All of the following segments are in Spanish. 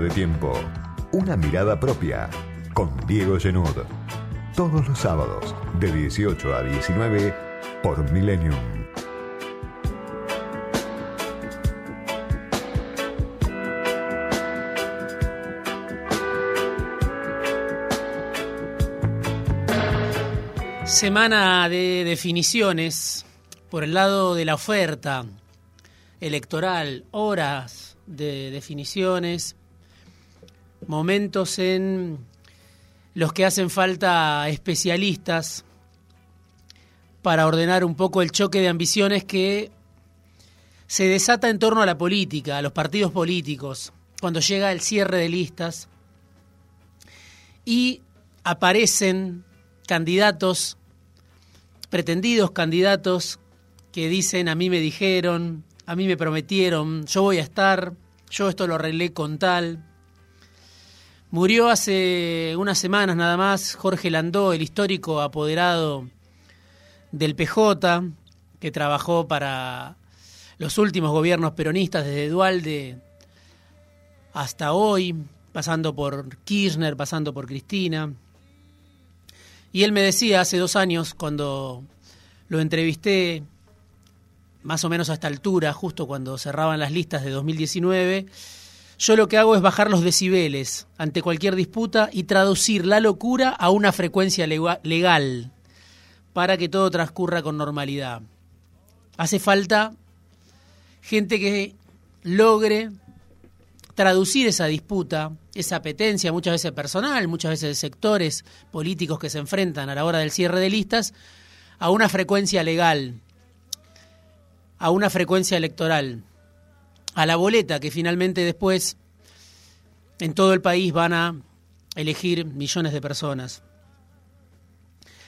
de tiempo. Una mirada propia. Con Diego Genud. Todos los sábados, de 18 a 19, por Millennium. Semana de definiciones por el lado de la oferta electoral, horas de definiciones, momentos en los que hacen falta especialistas para ordenar un poco el choque de ambiciones que se desata en torno a la política, a los partidos políticos, cuando llega el cierre de listas y aparecen candidatos, pretendidos candidatos, que dicen a mí me dijeron, a mí me prometieron, yo voy a estar, yo esto lo arreglé con tal. Murió hace unas semanas nada más Jorge Landó, el histórico apoderado del PJ, que trabajó para los últimos gobiernos peronistas desde Dualde hasta hoy, pasando por Kirchner, pasando por Cristina. Y él me decía hace dos años, cuando lo entrevisté más o menos a esta altura, justo cuando cerraban las listas de 2019, yo lo que hago es bajar los decibeles ante cualquier disputa y traducir la locura a una frecuencia legal para que todo transcurra con normalidad. Hace falta gente que logre traducir esa disputa, esa apetencia, muchas veces personal, muchas veces de sectores políticos que se enfrentan a la hora del cierre de listas, a una frecuencia legal, a una frecuencia electoral, a la boleta que finalmente después en todo el país van a elegir millones de personas.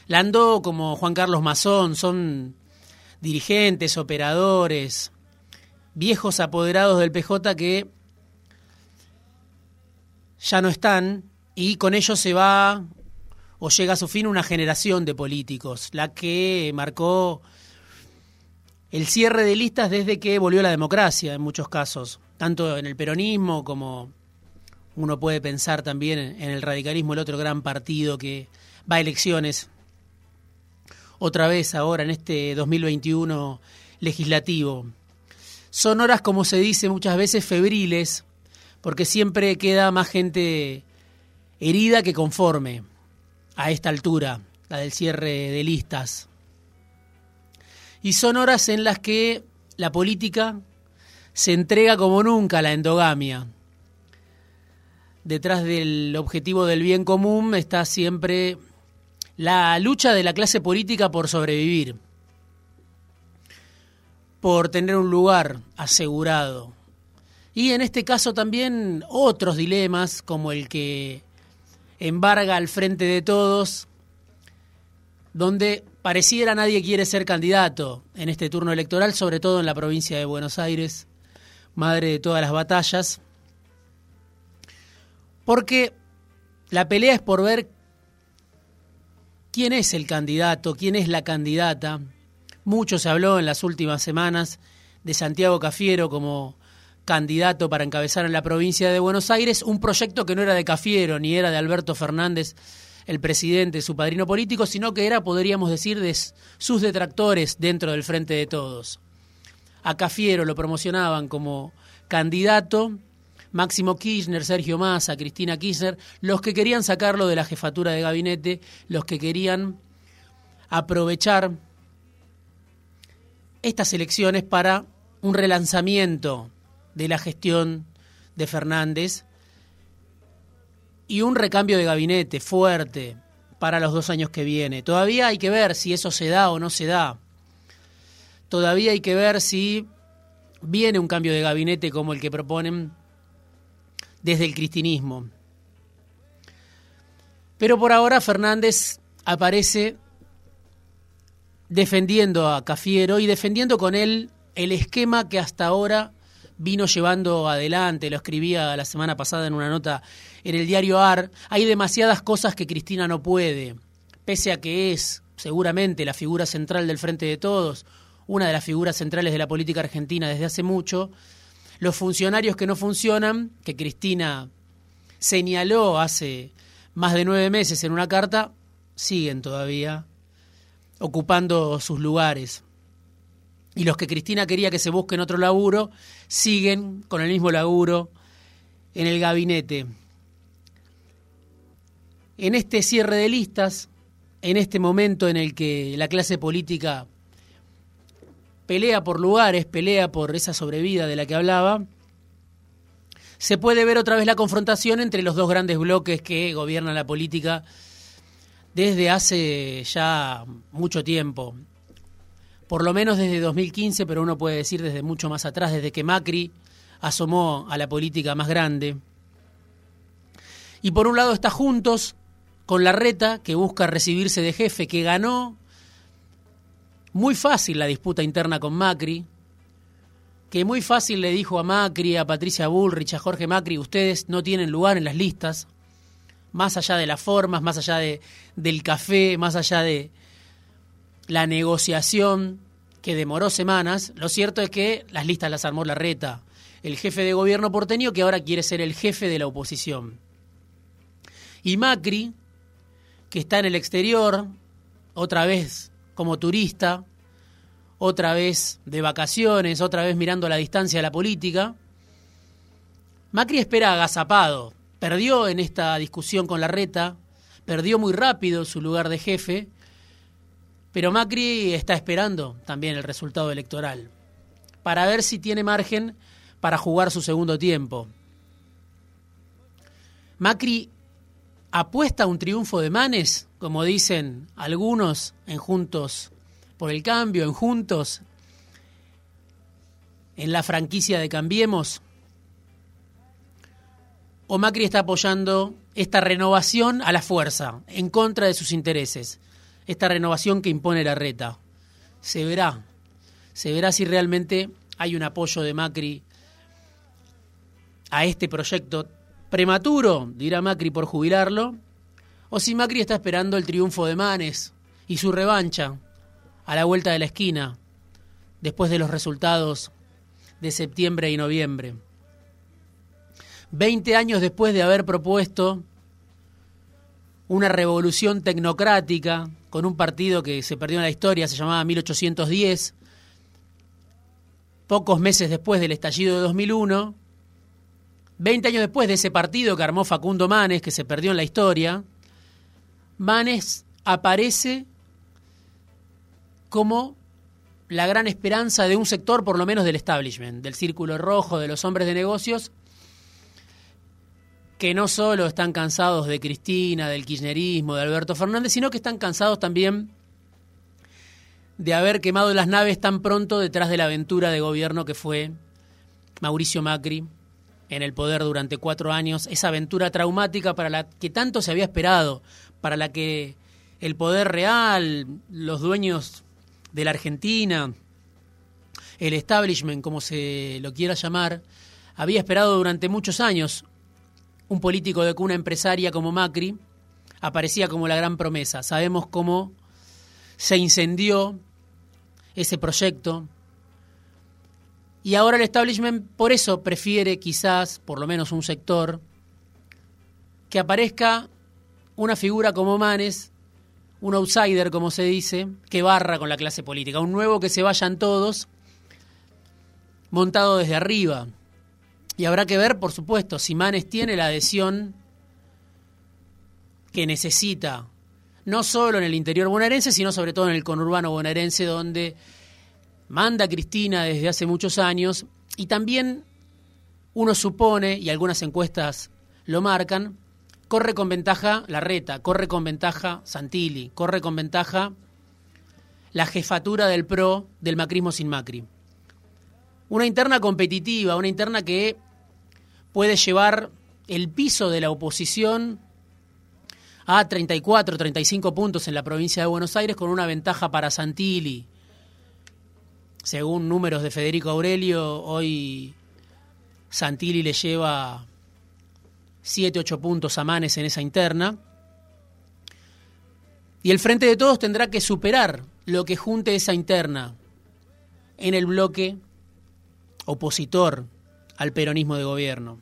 Landó como Juan Carlos Mazón son dirigentes, operadores, viejos apoderados del PJ que ya no están y con ellos se va o llega a su fin una generación de políticos, la que marcó el cierre de listas desde que volvió la democracia en muchos casos, tanto en el peronismo como uno puede pensar también en el radicalismo, el otro gran partido que va a elecciones otra vez ahora en este 2021 legislativo. Son horas, como se dice muchas veces, febriles, porque siempre queda más gente herida que conforme a esta altura, la del cierre de listas. Y son horas en las que la política se entrega como nunca a la endogamia. Detrás del objetivo del bien común está siempre la lucha de la clase política por sobrevivir, por tener un lugar asegurado. Y en este caso también otros dilemas, como el que embarga al frente de todos, donde pareciera nadie quiere ser candidato en este turno electoral, sobre todo en la provincia de Buenos Aires, madre de todas las batallas, porque la pelea es por ver quién es el candidato, quién es la candidata. Mucho se habló en las últimas semanas de Santiago Cafiero como candidato para encabezar en la provincia de Buenos Aires un proyecto que no era de Cafiero ni era de Alberto Fernández, el presidente, su padrino político, sino que era, podríamos decir, de sus detractores dentro del Frente de Todos. A Cafiero lo promocionaban como candidato Máximo Kirchner, Sergio Massa, Cristina Kirchner, los que querían sacarlo de la jefatura de gabinete, los que querían aprovechar estas elecciones para un relanzamiento de la gestión de Fernández y un recambio de gabinete fuerte para los dos años que viene. Todavía hay que ver si eso se da o no se da. Todavía hay que ver si viene un cambio de gabinete como el que proponen desde el cristinismo. Pero por ahora Fernández aparece defendiendo a Cafiero y defendiendo con él el esquema que hasta ahora vino llevando adelante, lo escribía la semana pasada en una nota en el diario AR, hay demasiadas cosas que Cristina no puede, pese a que es seguramente la figura central del Frente de Todos, una de las figuras centrales de la política argentina desde hace mucho, los funcionarios que no funcionan, que Cristina señaló hace más de nueve meses en una carta, siguen todavía ocupando sus lugares. Y los que Cristina quería que se busquen otro laburo, siguen con el mismo laburo en el gabinete. En este cierre de listas, en este momento en el que la clase política pelea por lugares, pelea por esa sobrevida de la que hablaba, se puede ver otra vez la confrontación entre los dos grandes bloques que gobiernan la política desde hace ya mucho tiempo. Por lo menos desde 2015, pero uno puede decir desde mucho más atrás, desde que Macri asomó a la política más grande. Y por un lado está Juntos, con la reta, que busca recibirse de jefe, que ganó muy fácil la disputa interna con Macri, que muy fácil le dijo a Macri, a Patricia Bullrich, a Jorge Macri, ustedes no tienen lugar en las listas, más allá de las formas, más allá de, del café, más allá de la negociación que demoró semanas, lo cierto es que las listas las armó la reta, el jefe de gobierno porteño que ahora quiere ser el jefe de la oposición. Y Macri, que está en el exterior, otra vez como turista, otra vez de vacaciones, otra vez mirando a la distancia de la política. Macri espera agazapado, perdió en esta discusión con la reta, perdió muy rápido su lugar de jefe, pero Macri está esperando también el resultado electoral para ver si tiene margen para jugar su segundo tiempo. Macri apuesta a un triunfo de Manes, como dicen algunos en Juntos por el cambio, en Juntos, en la franquicia de Cambiemos? ¿O Macri está apoyando esta renovación a la fuerza, en contra de sus intereses? Esta renovación que impone la reta. Se verá. Se verá si realmente hay un apoyo de Macri a este proyecto prematuro, dirá Macri por jubilarlo, o si Macri está esperando el triunfo de Manes y su revancha a la vuelta de la esquina, después de los resultados de septiembre y noviembre. Veinte años después de haber propuesto una revolución tecnocrática con un partido que se perdió en la historia, se llamaba 1810, pocos meses después del estallido de 2001, veinte años después de ese partido que armó Facundo Manes, que se perdió en la historia, Manes aparece como la gran esperanza de un sector, por lo menos del establishment, del círculo rojo, de los hombres de negocios, que no solo están cansados de Cristina, del kirchnerismo, de Alberto Fernández, sino que están cansados también de haber quemado las naves tan pronto detrás de la aventura de gobierno que fue Mauricio Macri en el poder durante cuatro años, esa aventura traumática para la que tanto se había esperado, para la que el poder real, los dueños de la Argentina, el establishment, como se lo quiera llamar, había esperado durante muchos años un político de cuna empresaria como Macri, aparecía como la gran promesa. Sabemos cómo se incendió ese proyecto. Y ahora el establishment por eso prefiere quizás, por lo menos un sector, que aparezca una figura como Manes un outsider, como se dice, que barra con la clase política, un nuevo que se vayan todos, montado desde arriba. Y habrá que ver, por supuesto, si Manes tiene la adhesión que necesita, no solo en el interior bonaerense, sino sobre todo en el conurbano bonaerense, donde manda Cristina desde hace muchos años, y también uno supone, y algunas encuestas lo marcan, corre con ventaja la reta, corre con ventaja Santilli, corre con ventaja la jefatura del PRO del macrismo sin Macri. Una interna competitiva, una interna que puede llevar el piso de la oposición a 34, 35 puntos en la provincia de Buenos Aires con una ventaja para Santilli. Según números de Federico Aurelio, hoy Santilli le lleva 7, 8 puntos a Manes en esa interna. Y el Frente de Todos tendrá que superar lo que junte esa interna en el bloque opositor al peronismo de gobierno.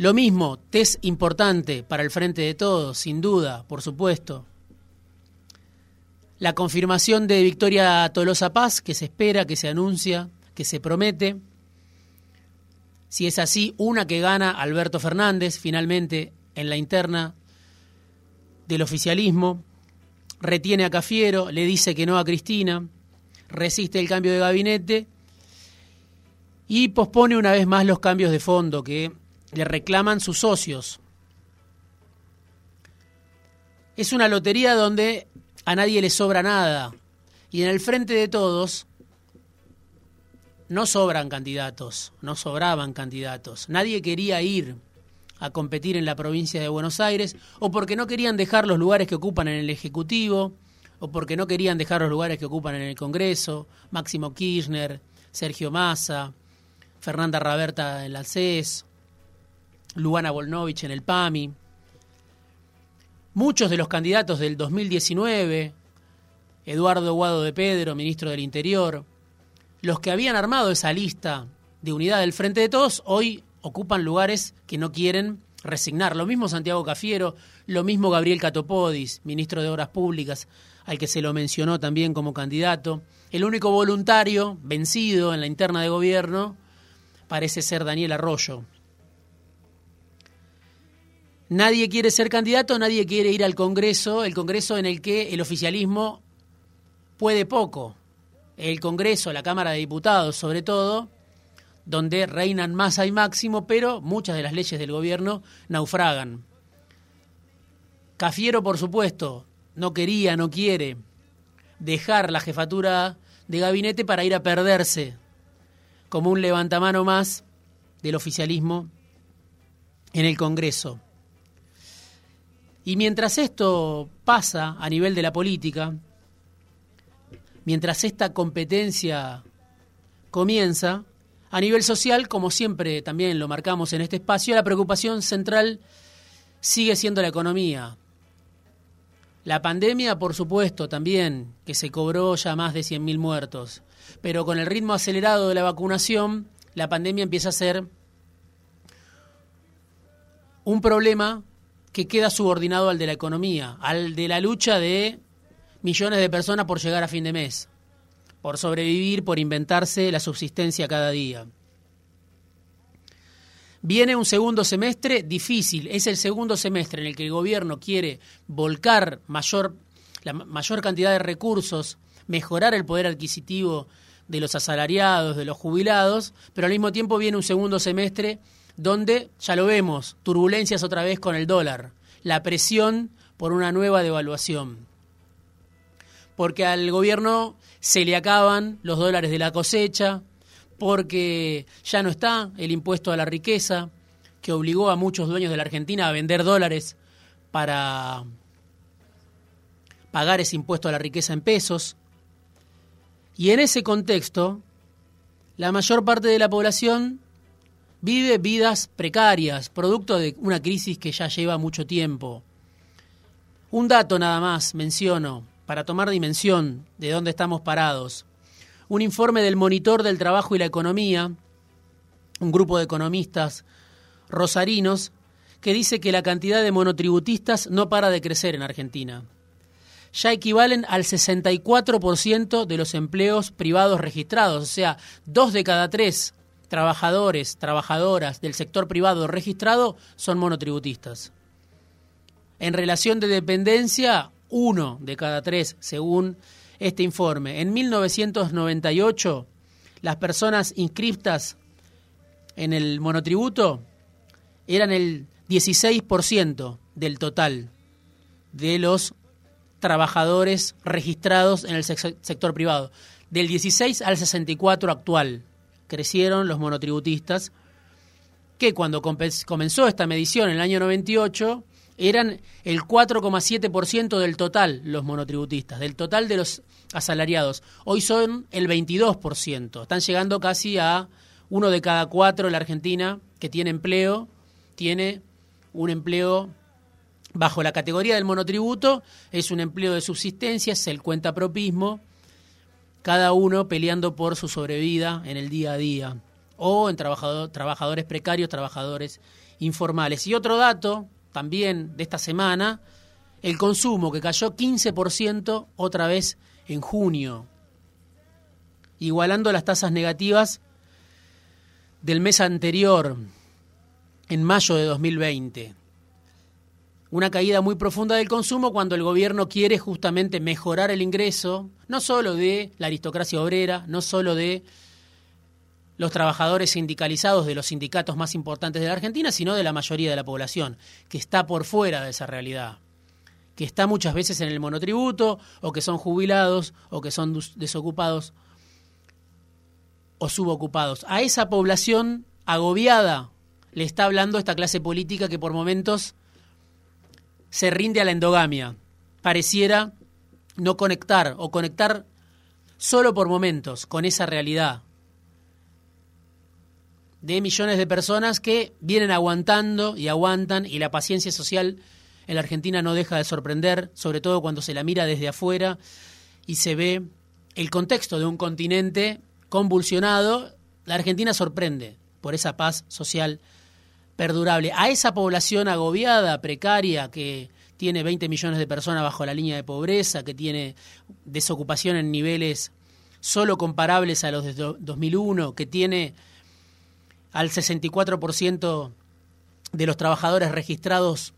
Lo mismo, test importante para el frente de todos, sin duda, por supuesto. La confirmación de Victoria Tolosa Paz, que se espera, que se anuncia, que se promete. Si es así, una que gana Alberto Fernández finalmente en la interna del oficialismo. Retiene a Cafiero, le dice que no a Cristina, resiste el cambio de gabinete y pospone una vez más los cambios de fondo que le reclaman sus socios. Es una lotería donde a nadie le sobra nada. Y en el frente de todos no sobran candidatos, no sobraban candidatos. Nadie quería ir a competir en la provincia de Buenos Aires, o porque no querían dejar los lugares que ocupan en el Ejecutivo, o porque no querían dejar los lugares que ocupan en el Congreso, Máximo Kirchner, Sergio Massa, Fernanda Raberta en la CES, Luana Volnovich en el PAMI. Muchos de los candidatos del 2019, Eduardo Guado de Pedro, ministro del Interior, los que habían armado esa lista de unidad del Frente de Todos, hoy ocupan lugares que no quieren resignar. Lo mismo Santiago Cafiero, lo mismo Gabriel Catopodis, ministro de Obras Públicas, al que se lo mencionó también como candidato. El único voluntario vencido en la interna de gobierno parece ser Daniel Arroyo, Nadie quiere ser candidato, nadie quiere ir al Congreso, el Congreso en el que el oficialismo puede poco. El Congreso, la Cámara de Diputados sobre todo, donde reinan masa y máximo, pero muchas de las leyes del gobierno naufragan. Cafiero, por supuesto, no quería, no quiere dejar la jefatura de gabinete para ir a perderse como un levantamano más del oficialismo en el Congreso. Y mientras esto pasa a nivel de la política, mientras esta competencia comienza, a nivel social, como siempre también lo marcamos en este espacio, la preocupación central sigue siendo la economía. La pandemia, por supuesto, también, que se cobró ya más de 100.000 muertos, pero con el ritmo acelerado de la vacunación, la pandemia empieza a ser un problema que queda subordinado al de la economía, al de la lucha de millones de personas por llegar a fin de mes, por sobrevivir, por inventarse la subsistencia cada día. Viene un segundo semestre difícil, es el segundo semestre en el que el gobierno quiere volcar mayor, la mayor cantidad de recursos, mejorar el poder adquisitivo de los asalariados, de los jubilados, pero al mismo tiempo viene un segundo semestre donde, ya lo vemos, turbulencias otra vez con el dólar, la presión por una nueva devaluación. Porque al gobierno se le acaban los dólares de la cosecha, porque ya no está el impuesto a la riqueza, que obligó a muchos dueños de la Argentina a vender dólares para pagar ese impuesto a la riqueza en pesos. Y en ese contexto, la mayor parte de la población vive vidas precarias, producto de una crisis que ya lleva mucho tiempo. Un dato nada más menciono, para tomar dimensión de dónde estamos parados. Un informe del Monitor del Trabajo y la Economía, un grupo de economistas rosarinos, que dice que la cantidad de monotributistas no para de crecer en Argentina. Ya equivalen al 64% de los empleos privados registrados, o sea, dos de cada tres trabajadores, trabajadoras del sector privado registrado son monotributistas. En relación de dependencia, uno de cada tres, según este informe. En 1998, las personas inscriptas en el monotributo eran el 16% del total de los trabajadores registrados en el sector privado, del 16 al 64 actual crecieron los monotributistas, que cuando comenzó esta medición en el año 98 eran el 4,7% del total los monotributistas, del total de los asalariados. Hoy son el 22%, están llegando casi a uno de cada cuatro en la Argentina que tiene empleo, tiene un empleo bajo la categoría del monotributo, es un empleo de subsistencia, es el cuentapropismo, cada uno peleando por su sobrevida en el día a día, o en trabajadores precarios, trabajadores informales. Y otro dato también de esta semana, el consumo que cayó 15% otra vez en junio, igualando las tasas negativas del mes anterior, en mayo de 2020. Una caída muy profunda del consumo cuando el gobierno quiere justamente mejorar el ingreso, no solo de la aristocracia obrera, no solo de los trabajadores sindicalizados de los sindicatos más importantes de la Argentina, sino de la mayoría de la población, que está por fuera de esa realidad, que está muchas veces en el monotributo, o que son jubilados, o que son desocupados o subocupados. A esa población agobiada le está hablando esta clase política que por momentos se rinde a la endogamia. Pareciera no conectar o conectar solo por momentos con esa realidad de millones de personas que vienen aguantando y aguantan y la paciencia social en la Argentina no deja de sorprender, sobre todo cuando se la mira desde afuera y se ve el contexto de un continente convulsionado. La Argentina sorprende por esa paz social perdurable. A esa población agobiada, precaria, que tiene 20 millones de personas bajo la línea de pobreza, que tiene desocupación en niveles solo comparables a los de 2001, que tiene al 64% de los trabajadores registrados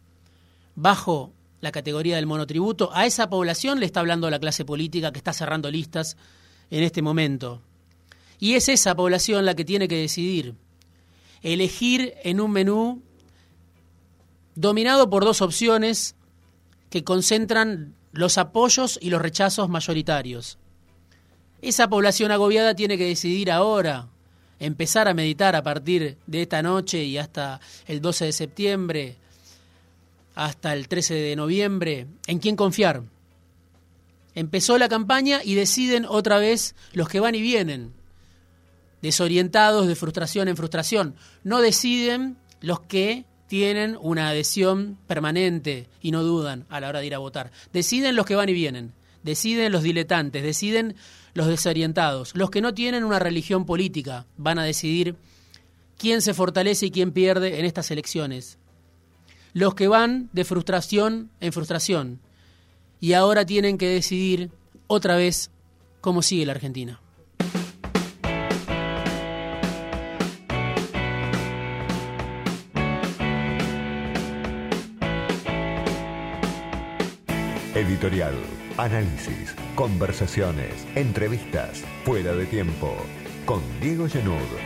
bajo la categoría del monotributo, a esa población le está hablando la clase política que está cerrando listas en este momento. Y es esa población la que tiene que decidir, elegir en un menú dominado por dos opciones que concentran los apoyos y los rechazos mayoritarios. Esa población agobiada tiene que decidir ahora empezar a meditar a partir de esta noche y hasta el 12 de septiembre, hasta el 13 de noviembre, en quién confiar. Empezó la campaña y deciden otra vez los que van y vienen, desorientados de frustración en frustración. No deciden los que tienen una adhesión permanente y no dudan a la hora de ir a votar. Deciden los que van y vienen, deciden los diletantes, deciden los desorientados, los que no tienen una religión política, van a decidir quién se fortalece y quién pierde en estas elecciones. Los que van de frustración en frustración y ahora tienen que decidir otra vez cómo sigue la Argentina. Editorial Análisis, conversaciones, entrevistas, fuera de tiempo, con Diego Genud.